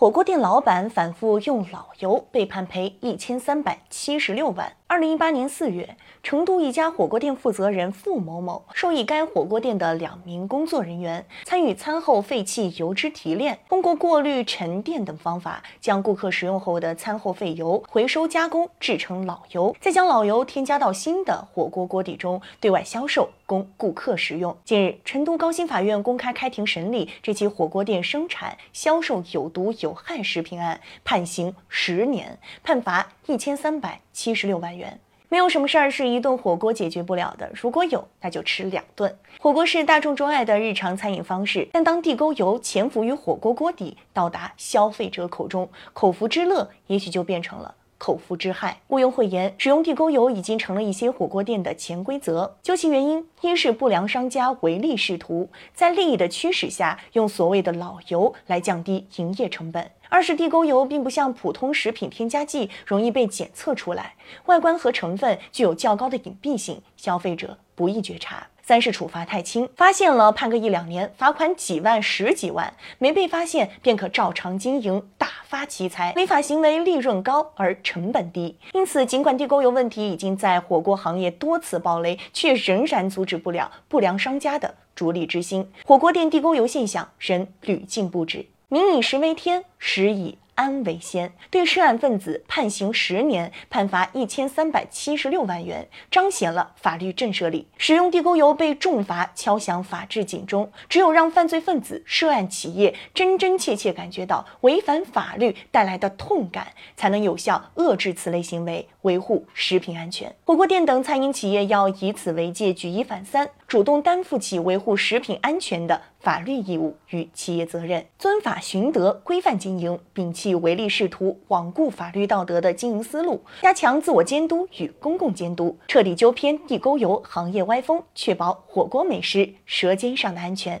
火锅店老板反复用老油，被判赔一千三百七十六万。二零一八年四月，成都一家火锅店负责人付某某授意该火锅店的两名工作人员参与餐后废弃油脂提炼，通过过滤、沉淀等方法，将顾客食用后的餐后废油回收加工制成老油，再将老油添加到新的火锅锅底中，对外销售供顾客食用。近日，成都高新法院公开开庭审理这起火锅店生产、销售有毒油有害食品案，判刑十年，判罚一千三百七十六万元。没有什么事儿是一顿火锅解决不了的，如果有，那就吃两顿。火锅是大众钟爱的日常餐饮方式，但当地沟油潜伏于火锅锅底，到达消费者口中，口福之乐也许就变成了口福之害。毋庸讳言，使用地沟油已经成了一些火锅店的潜规则。究其原因，一是不良商家唯利是图，在利益的驱使下，用所谓的老油来降低营业成本。二是地沟油并不像普通食品添加剂容易被检测出来，外观和成分具有较高的隐蔽性，消费者不易觉察。三是处罚太轻，发现了判个一两年，罚款几万、十几万，没被发现便可照常经营，大发奇财。违法行为利润高而成本低，因此尽管地沟油问题已经在火锅行业多次暴雷，却仍然阻止不了不良商家的逐利之心，火锅店地沟油现象仍屡禁不止。民以食为天，食以安为先。对涉案分子判刑十年，判罚一千三百七十六万元，彰显了法律震慑力。使用地沟油被重罚，敲响法治警钟。只有让犯罪分子、涉案企业真真切切感觉到违反法律带来的痛感，才能有效遏制此类行为，维护食品安全。火锅店等餐饮企业要以此为戒，举一反三。主动担负起维护食品安全的法律义务与企业责任，遵法循德，规范经营，摒弃唯利是图、罔顾法律道德的经营思路，加强自我监督与公共监督，彻底纠偏地沟油行业歪风，确保火锅美食舌尖上的安全。